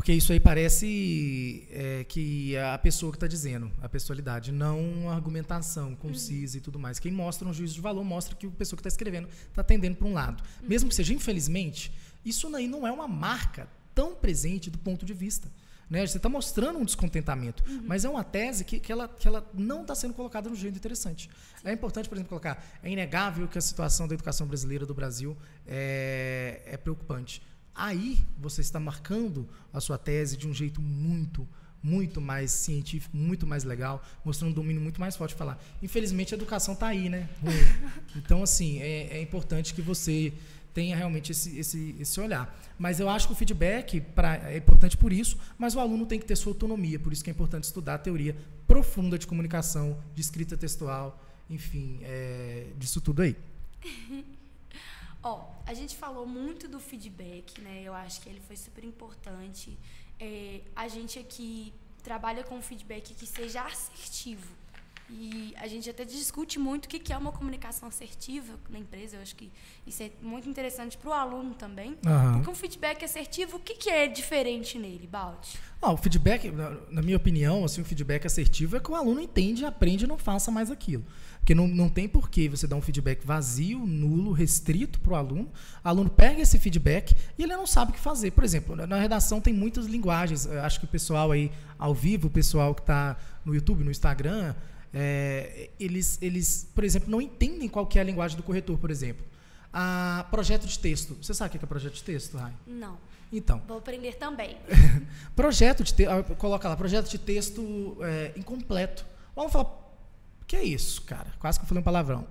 Porque isso aí parece é, que a pessoa que está dizendo, a pessoalidade, não a argumentação concisa uhum. e tudo mais. Quem mostra um juízo de valor mostra que a pessoa que está escrevendo está tendendo para um lado. Uhum. Mesmo que seja infelizmente, isso aí não é uma marca tão presente do ponto de vista. Né? Você está mostrando um descontentamento, uhum. mas é uma tese que, que, ela, que ela não está sendo colocada de um jeito interessante. Sim. É importante, por exemplo, colocar: é inegável que a situação da educação brasileira do Brasil é, é preocupante aí você está marcando a sua tese de um jeito muito, muito mais científico, muito mais legal, mostrando um domínio muito mais forte de falar. Infelizmente, a educação está aí, né? Então, assim, é, é, importante que você tenha realmente esse, esse, esse olhar. Mas eu acho que o feedback pra, é importante por isso, mas o aluno tem que ter sua autonomia, por isso que é importante estudar a teoria profunda de comunicação, de escrita textual, enfim, é, disso tudo aí. Ó, a gente falou muito do feedback, né? Eu acho que ele foi super importante. É, a gente aqui trabalha com feedback que seja assertivo. E a gente até discute muito o que é uma comunicação assertiva na empresa. Eu acho que isso é muito interessante para o aluno também. Aham. Porque um feedback assertivo, o que, é diferente nele, Balti? Ah, o feedback, na, minha opinião, assim, o feedback assertivo é que o aluno entende, aprende e não faça mais aquilo. Porque não, não tem por que você dar um feedback vazio, nulo, restrito para o aluno. O aluno pega esse feedback e ele não sabe o que fazer. Por exemplo, na, na redação tem muitas linguagens. Eu acho que o pessoal aí ao vivo, o pessoal que está no YouTube, no Instagram, é, eles, eles, por exemplo, não entendem qual que é a linguagem do corretor, por exemplo. A projeto de texto. Você sabe o que é projeto de texto, Rai? Não. Então, Vou aprender também. projeto de texto, coloca lá, projeto de texto é, incompleto. O aluno fala, que é isso, cara? Quase que eu falei um palavrão.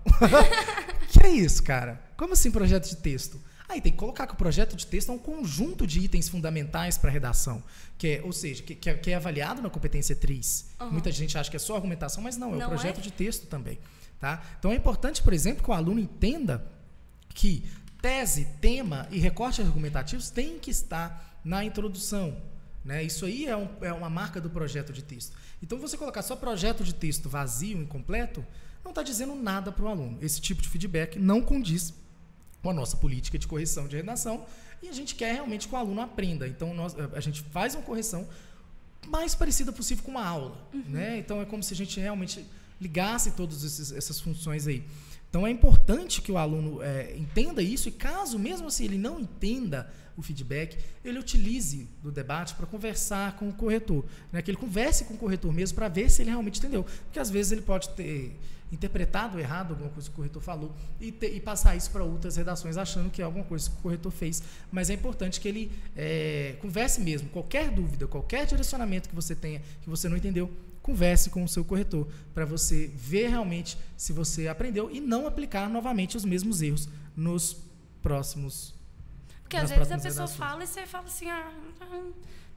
que é isso, cara? Como assim projeto de texto? Aí tem que colocar que o projeto de texto é um conjunto de itens fundamentais para a redação, que é, ou seja, que, que é, que é avaliado na competência TRIS. Uhum. Muita gente acha que é só argumentação, mas não, é Não o projeto é? de texto também. Tá? Então é importante, por exemplo, que o aluno entenda que tese, tema e recortes argumentativos têm que estar na introdução. Né? Isso aí é, um- é uma marca do projeto de texto. Então, você colocar só projeto de texto vazio, incompleto, não está dizendo nada para o aluno. Esse tipo de feedback não condiz com a nossa política de correção de redação e a gente quer realmente que o aluno aprenda. Então, nós, a gente faz uma correção mais parecida possível com uma aula. Né? Então, é como se a gente realmente ligasse todas essas funções aí. Então, é importante que o aluno eh, entenda isso e, caso, mesmo se ele não entenda o feedback, ele utilize do debate para conversar com o corretor. Né? Que ele converse com o corretor mesmo para ver se ele realmente entendeu. Porque, às vezes, ele pode ter interpretado errado alguma coisa que o corretor falou e, e passar isso para outras redações achando que é alguma coisa que o corretor fez. Mas é importante que ele eh, converse mesmo. Qualquer dúvida, qualquer direcionamento que você tenha que você não entendeu, converse com o seu corretor para você ver realmente se você aprendeu e não aplicar novamente os mesmos erros nos próximos. Porque às vezes a pessoa redações. fala e você fala assim, ah, hum,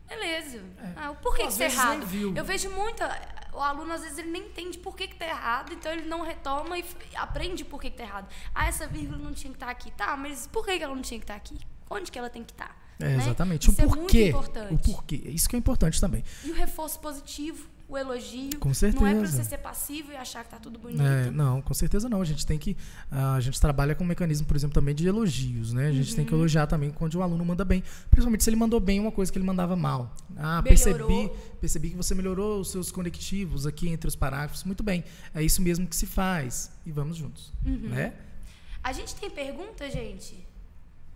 beleza. É. Ah, por que, que é nem errado? Eu vejo muita. O aluno, às vezes, ele nem entende por que, que tá errado, então ele não retoma e aprende por que, que tá errado. Ah, essa vírgula não tinha que estar aqui. Tá, mas por que, ela não tinha que estar aqui? Onde que ela tem que estar? É, né? exatamente. Isso o é muito porquê. importante. o porquê. Isso que é importante também. E o reforço positivo, o elogio. Com Não é pra certeza. você ser passivo e achar que tá tudo bonito. É, não, com certeza não. A gente tem que. ah, a gente trabalha com um mecanismo, por exemplo, também de elogios, né? A gente Uhum. tem que elogiar também quando o aluno manda bem. Principalmente se ele mandou bem uma coisa que ele mandava mal. Ah, Melhorou. percebi, percebi que você melhorou os seus conectivos aqui entre os parágrafos. Muito bem. É isso mesmo que se faz. E vamos juntos. Uhum. Né? A gente tem pergunta, gente?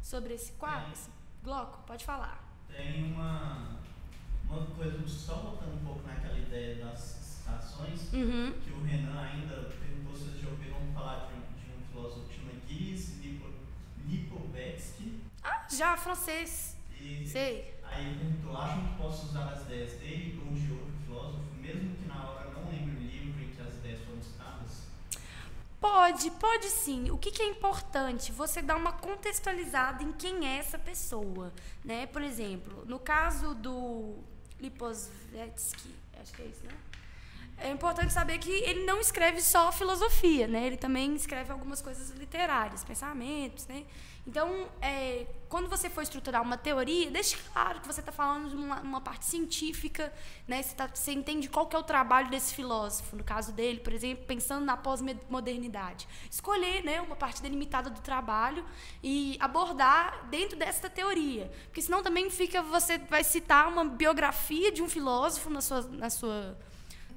Sobre esse quadro? Esse bloco? Pode falar. Tem uma, uma coisa, só voltando um pouco naquela ideia das citações, Uhum. que o Renan ainda perguntou se vocês já ouviram falar de um, de um filósofo que chama Gilles Lipo, Lipovetsky. Ah, já, francês. E Sei. aí ele perguntou, acham que posso usar as ideias dele ou de outro filósofo, mesmo que na hora não lembre o livro em que as ideias foram citadas? Pode, pode sim. O que, que é importante? Você dar uma contextualizada em quem é essa pessoa. Né? Por exemplo, no caso do Lipovetsky, acho que é isso, né? É importante saber que ele não escreve só filosofia, né? Ele também escreve algumas coisas literárias, pensamentos, né? Então, é, quando você for estruturar uma teoria, deixe claro que você está falando de uma, uma parte científica, né? Você, tá- você entende qual que é o trabalho desse filósofo, no caso dele, por exemplo, pensando na pós-modernidade. Escolher né, uma parte delimitada do trabalho e abordar dentro dessa teoria. Porque senão também fica, você vai citar uma biografia de um filósofo na sua, na sua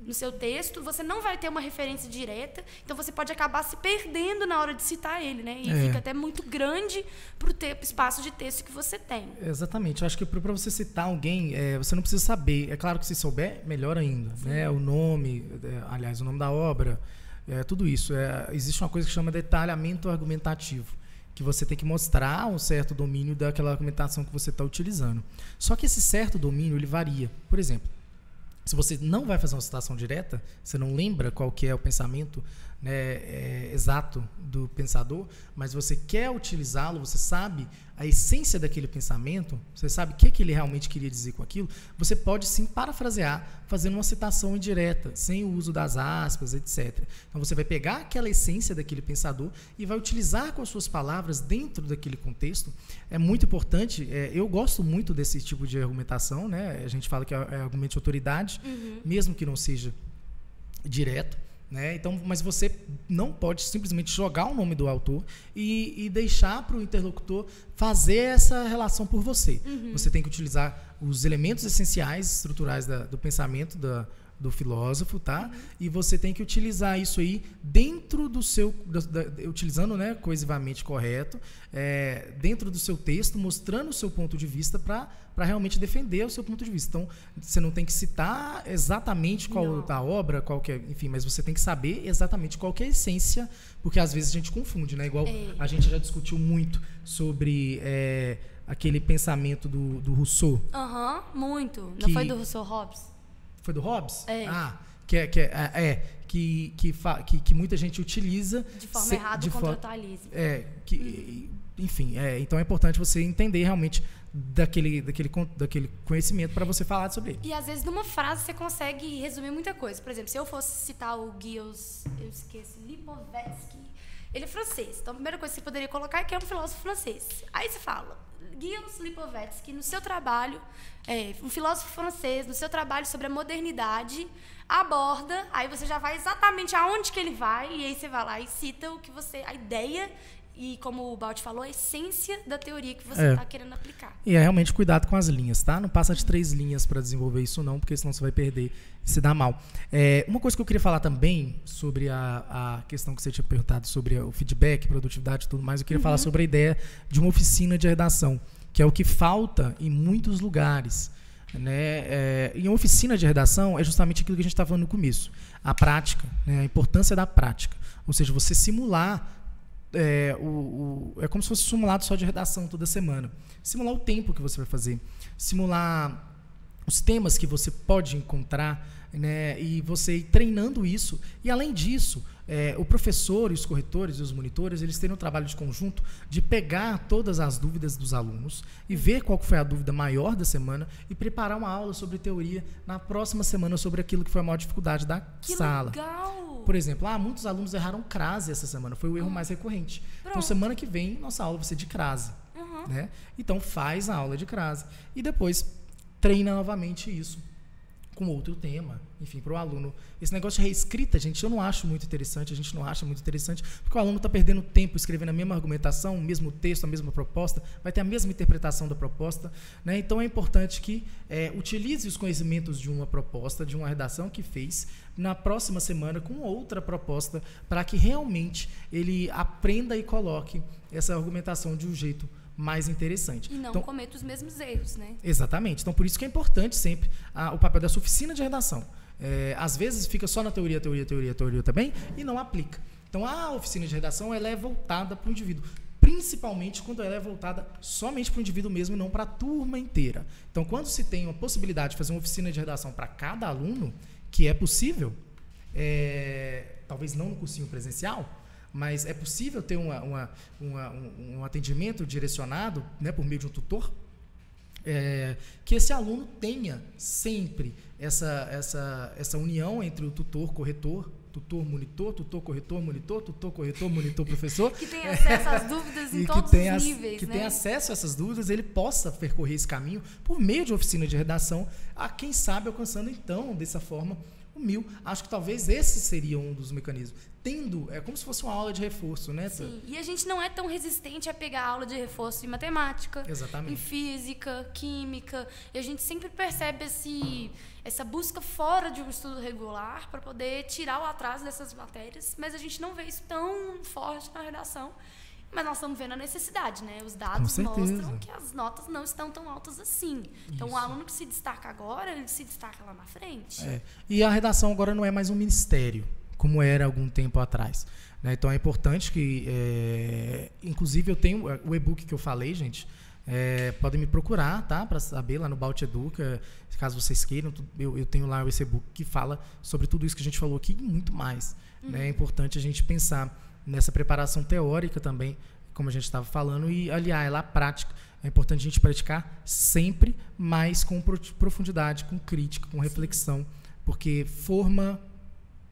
no seu texto, você não vai ter uma referência direta, então você pode acabar se perdendo na hora de citar ele, né? E É. fica até muito grande para o espaço de texto que você tem. Exatamente. Eu acho que para você citar alguém, é, você não precisa saber. É claro que se souber, melhor ainda. Né? O nome, é, aliás, o nome da obra, é, tudo isso. É, existe uma coisa que chama detalhamento argumentativo, que você tem que mostrar um certo domínio daquela argumentação que você está utilizando. Só que esse certo domínio ele varia. Por exemplo, se você não vai fazer uma citação direta, você não lembra qual que é o pensamento né, é, exato do pensador, mas você quer utilizá-lo, você sabe a essência daquele pensamento, você sabe o que, que ele realmente queria dizer com aquilo, você pode sim parafrasear, fazendo uma citação indireta, sem o uso das aspas, etc. Então você vai pegar aquela essência daquele pensador e vai utilizar com as suas palavras dentro daquele contexto. É muito importante, é, eu gosto muito desse tipo de argumentação, né? a gente fala que é, é argumento de autoridade, mesmo que não seja direto. Né? Então, mas você não pode simplesmente jogar o nome do autor e, e deixar para o interlocutor fazer essa relação por você. Você tem que utilizar os elementos essenciais, estruturais da- do pensamento da- do filósofo, tá? E você tem que utilizar isso aí dentro do seu, da- da- utilizando, né, coesivamente correto, é, dentro do seu texto, mostrando o seu ponto de vista para realmente defender o seu ponto de vista. Então, você não tem que citar exatamente qual Não. da obra, qual que é, enfim, mas você tem que saber exatamente qual que é a essência, porque às vezes a gente confunde, né? Igual É. a gente já discutiu muito sobre é, aquele pensamento do, do Rousseau. Aham, muito. Não Que- foi do Rousseau Hobbes? Foi do Hobbes? É. Ah, que é, que é, é, que, que, fa- que, que muita gente utiliza De forma se- errada de o contratualismo. É, que, enfim, é, então é importante você entender realmente daquele, daquele, daquele conhecimento para você falar sobre ele. E às vezes numa frase você consegue resumir muita coisa. Por exemplo, se eu fosse citar o Gilles, eu esqueci, Lipovetsky, ele é francês. Então a primeira coisa que você poderia colocar é que é um filósofo francês. Aí você fala, Gilles Lipovetsky, no seu trabalho, é, um filósofo francês, no seu trabalho sobre a modernidade, aborda, aí você já vai exatamente aonde que ele vai, e aí você vai lá e cita o que você, a ideia e, como o Balt falou, a essência da teoria que você É. está querendo aplicar. E é realmente cuidado com as linhas, tá? Não passa de três linhas para desenvolver isso, não, porque senão você vai perder e se dá mal. É, uma coisa que eu queria falar também sobre a, a questão que você tinha perguntado sobre o feedback, produtividade e tudo mais, eu queria falar sobre a ideia de uma oficina de redação, que é o que falta em muitos lugares. Né? É, e uma oficina de redação é justamente aquilo que a gente estava falando no começo, a prática, né? a importância da prática. Ou seja, você simular é, o, o- é como se fosse um simulado só de redação toda semana. Simular o tempo que você vai fazer, simular os temas que você pode encontrar, né, e você ir treinando isso. E além disso, é, o professor e os corretores e os monitores, eles têm um trabalho de conjunto de pegar todas as dúvidas dos alunos e ver qual foi a dúvida maior da semana e preparar uma aula sobre teoria na próxima semana sobre aquilo que foi a maior dificuldade da Que sala. legal! Por exemplo, ah, muitos alunos erraram crase essa semana, foi o erro mais recorrente. Então, Pronto. semana que vem, nossa aula vai ser de crase. Né? Então, faz a aula de crase. E depois, treina novamente isso com outro tema, enfim, para o aluno. Esse negócio de reescrita, gente, eu não acho muito interessante, a gente não acha muito interessante, porque o aluno está perdendo tempo escrevendo a mesma argumentação, o mesmo texto, a mesma proposta, vai ter a mesma interpretação da proposta. Né? Então é importante que é, utilize os conhecimentos de uma proposta, de uma redação que fez, na próxima semana com outra proposta, para que realmente ele aprenda e coloque essa argumentação de um jeito mais interessante. E não Então, cometa os mesmos erros, né? Exatamente. Então, por isso que é importante sempre ah, o papel dessa oficina de redação. É, às vezes fica só na teoria, teoria, teoria, teoria também e não aplica. Então, a oficina de redação ela é voltada para o indivíduo, principalmente quando ela é voltada somente para o indivíduo mesmo e não para a turma inteira. Então, quando se tem uma possibilidade de fazer uma oficina de redação para cada aluno, que é possível, é, talvez não no cursinho presencial, mas é possível ter uma- uma- uma- um, um atendimento direcionado né, por meio de um tutor é, que esse aluno tenha sempre essa, essa, essa união entre o tutor, corretor, tutor, monitor, tutor, corretor, monitor, tutor, corretor, monitor, professor. Que tem acesso às dúvidas em e que todos tenha, os níveis, que né? tenha acesso a essas dúvidas, ele possa percorrer esse caminho por meio de oficina de redação, a quem sabe alcançando então, dessa forma, mil. Acho que talvez esse seria um dos mecanismos. Tendo, é como se fosse uma aula de reforço, né? Sim, e a gente não é tão resistente a pegar aula de reforço em matemática, Exatamente. em física, química. E a gente sempre percebe esse, essa busca fora de um estudo regular para poder tirar o atraso dessas matérias, mas a gente não vê isso tão forte na redação. Mas nós estamos vendo a necessidade, né? Os dados mostram que as notas não estão tão altas assim. Então, o aluno que se destaca agora, ele se destaca lá na frente. É. E a redação agora não é mais um ministério, como era algum tempo atrás. né? Então é importante que, é, inclusive, eu tenho é, o e-book que eu falei, gente. é, podem me procurar, tá? Para saber lá no Balt Educa, caso vocês queiram. Eu, eu tenho lá esse e-book que fala sobre tudo isso que a gente falou aqui e muito mais. né? É importante a gente pensar nessa preparação teórica também, como a gente estava falando, e aliar ela à prática. É importante a gente praticar sempre, mas com pro- profundidade, com crítica, com reflexão, porque forma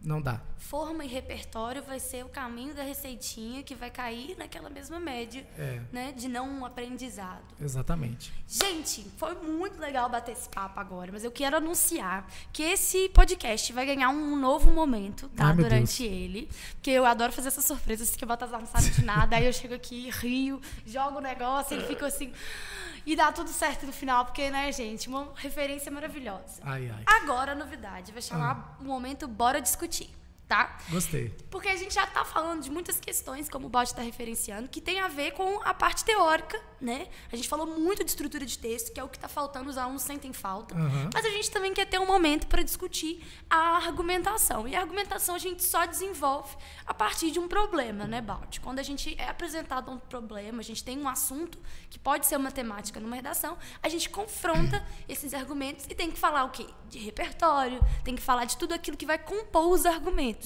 não dá. Forma e repertório vai ser o caminho da receitinha que vai cair naquela mesma média, É, né, de não aprendizado. exatamente. Gente, foi muito legal bater esse papo agora, mas eu quero anunciar que esse podcast vai ganhar um novo momento, tá? Ai, Durante ele. Porque eu adoro fazer essas surpresas que o Baltazar não sabe de nada. aí eu chego aqui, rio, jogo o negócio, ele fica assim. E dá tudo certo no final, porque, né, gente, uma referência maravilhosa. Ai, ai. Agora a novidade, vai chamar o momento Bora Discutir, discutir tá? Gostei. Porque a gente já está falando de muitas questões, como o Bot está referenciando, que tem a ver com a parte teórica, né? A gente falou muito de estrutura de texto, que é o que está faltando, os alunos sentem falta. Aham. Mas a gente também quer ter um momento para discutir a argumentação. E a argumentação a gente só desenvolve a partir de um problema, né, Balt? Quando a gente é apresentado um problema, a gente tem um assunto que pode ser uma temática numa redação, a gente confronta esses argumentos e tem que falar o quê? De repertório, tem que falar de tudo aquilo que vai compor os argumentos.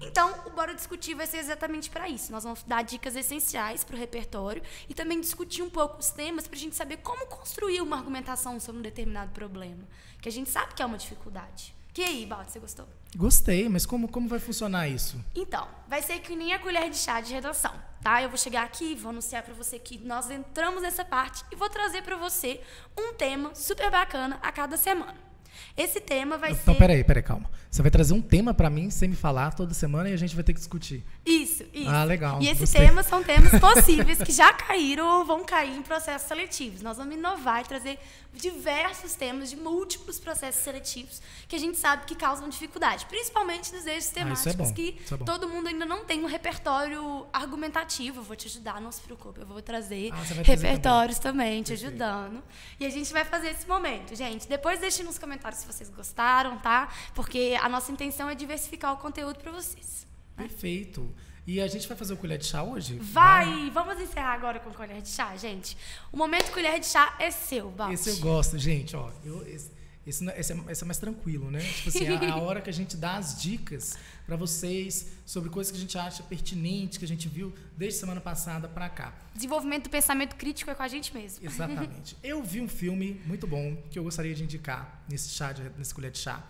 Então, o Bora Discutir vai ser exatamente para isso. Nós vamos dar dicas essenciais para o repertório e também discutir um pouco os temas para a gente saber como construir uma argumentação sobre um determinado problema, que a gente sabe que é uma dificuldade. Que aí, Baldo, você gostou? Gostei, mas como, como vai funcionar isso? Então, vai ser que nem a colher de chá de redação, tá? Eu vou chegar aqui, vou anunciar para você que nós entramos nessa parte e vou trazer para você um tema super bacana a cada semana. Esse tema vai Então, ser peraí, peraí, calma. Você vai trazer um tema pra mim sem me falar toda semana e a gente vai ter que discutir. Isso, isso. Ah, legal. E esses temas são temas possíveis que já caíram ou vão cair em processos seletivos. Nós vamos inovar e trazer diversos temas de múltiplos processos seletivos que a gente sabe que causam dificuldade, principalmente nos eixos Ah, é temáticos bom, que isso é todo mundo ainda não tem um repertório argumentativo. Eu vou te ajudar, não se preocupe. Eu vou trazer Ah, repertórios também, te ajudando. E a gente vai fazer esse momento, gente. Depois deixe nos comentários se vocês gostaram, tá? Porque a nossa intenção é diversificar o conteúdo para vocês. Perfeito. E a gente vai fazer o colher de chá hoje? Vai! Vamos encerrar agora com colher de chá, gente. O momento colher de chá é seu, Balt. Esse eu gosto, gente, ó. Eu, esse, esse, não- esse é, esse é mais tranquilo, né? Tipo assim, é a hora que a gente dá as dicas pra vocês sobre coisas que a gente acha pertinente, que a gente viu desde semana passada pra cá. Desenvolvimento do pensamento crítico é com a gente mesmo. Exatamente. Eu vi um filme muito bom que eu gostaria de indicar nesse chá, de, nesse colher de chá,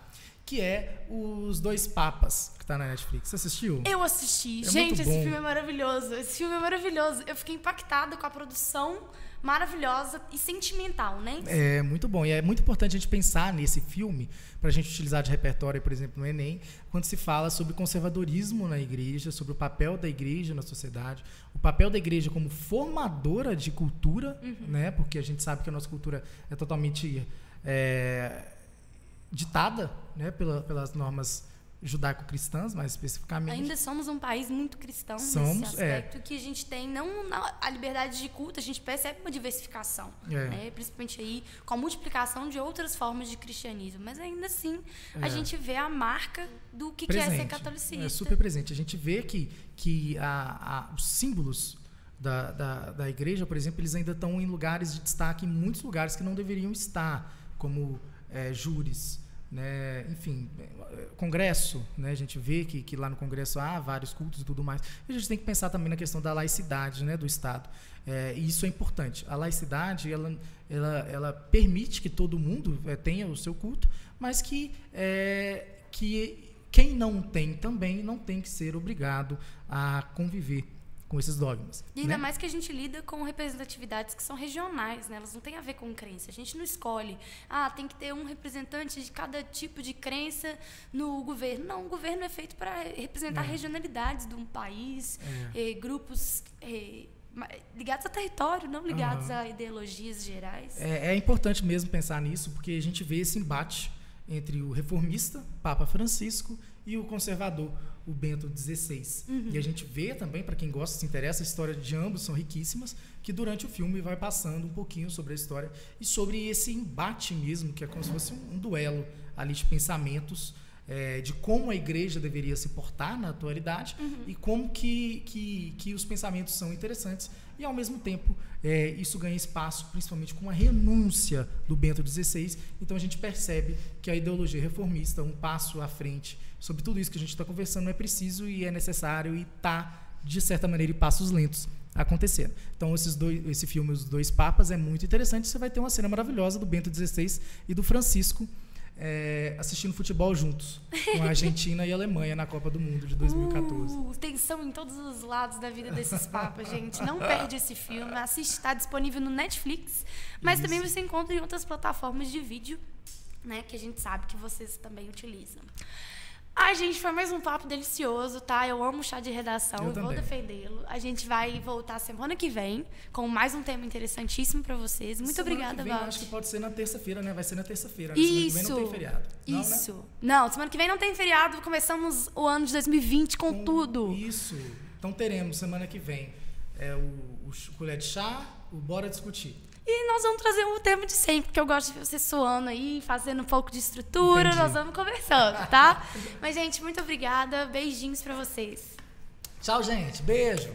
que é Os Dois Papas, que tá na Netflix. Você assistiu? Eu assisti. É gente, esse filme é maravilhoso. Esse filme é maravilhoso. Eu fiquei impactada com a produção maravilhosa e sentimental, né? É muito bom. E é muito importante a gente pensar nesse filme, para a gente utilizar de repertório, por exemplo, no Enem, quando se fala sobre conservadorismo na igreja, sobre o papel da igreja na sociedade, o papel da igreja como formadora de cultura, né? Porque a gente sabe que a nossa cultura é totalmente é, ditada né? Pela, pelas normas judaico-cristãs, mais especificamente. Ainda somos um país muito cristão Somos, nesse é. aspecto que a gente tem não na- a liberdade de culto, a gente percebe uma diversificação, É. né? principalmente aí com a multiplicação de outras formas de cristianismo, mas ainda assim É. a gente vê a marca do que, que é ser catolicista. É super presente. A gente vê que, que a, a- os símbolos da, da, da igreja, por exemplo, eles ainda estão em lugares de destaque, em muitos lugares que não deveriam estar, como é, júris, né? enfim, é, congresso. Né? A gente vê que, que lá no congresso há vários cultos e tudo mais. A gente tem que pensar também na questão da laicidade né? do Estado. É, e isso é importante. A laicidade, ela, ela, ela permite que todo mundo é, tenha o seu culto, mas que, é, que quem não tem também não tem que ser obrigado a conviver com esses dogmas. E ainda né? mais que a gente lida com representatividades que são regionais, né? Elas não têm a ver com crença. A gente não escolhe, ah, tem que ter um representante de cada tipo de crença no governo. Não, o governo é feito para representar É. regionalidades de um país, É. eh, grupos eh, ligados a território, não ligados Aham. a ideologias gerais. É, é importante mesmo pensar nisso, porque a gente vê esse embate entre o reformista, Papa Francisco, e o conservador, o Bento XVI. E a gente vê também, para quem gosta, se interessa, a história de ambos são riquíssimas, que durante o filme vai passando um pouquinho sobre a história e sobre esse embate mesmo, que é como se fosse um, um duelo ali de pensamentos, é, de como a igreja deveria se portar na atualidade e como que, que, que os pensamentos são interessantes e ao mesmo tempo é, isso ganha espaço principalmente com a renúncia do Bento XVI então a gente percebe que a ideologia reformista um passo à frente sobre tudo isso que a gente está conversando é preciso e é necessário e está de certa maneira, em passos lentos acontecendo. Então, esses dois, esse filme, Os Dois Papas, é muito interessante. Você vai ter uma cena maravilhosa do Bento XVI e do Francisco é, assistindo futebol juntos, com a Argentina e a Alemanha na Copa do Mundo de 2014. Uh, tensão em todos os lados da vida desses papas, gente. Não perde esse filme. Assiste, está disponível no Netflix, mas Isso. também você encontra em outras plataformas de vídeo, né? Que a gente sabe que vocês também utilizam. Ai, gente, foi mais um papo delicioso, tá? Eu amo chá de redação, Eu eu vou defendê-lo. A gente vai voltar semana que vem com mais um tema interessantíssimo pra vocês. Muito Semana obrigada, que vem, eu Val. Acho que pode ser na terça-feira, né? Vai ser na terça-feira. né? Semana que vem Isso. não tem feriado. Não, né? Isso. Não, semana que vem não tem feriado. Começamos o ano de 2020 com, Com- tudo. Isso. Então teremos semana que vem é, o, o colher de chá, o Bora Discutir. E nós vamos trazer um tema de sempre, porque eu gosto de ver você suando aí, fazendo um pouco de estrutura. Entendi. Nós vamos conversando, tá? Mas, gente, muito obrigada. Beijinhos pra vocês. Tchau, gente. Beijo.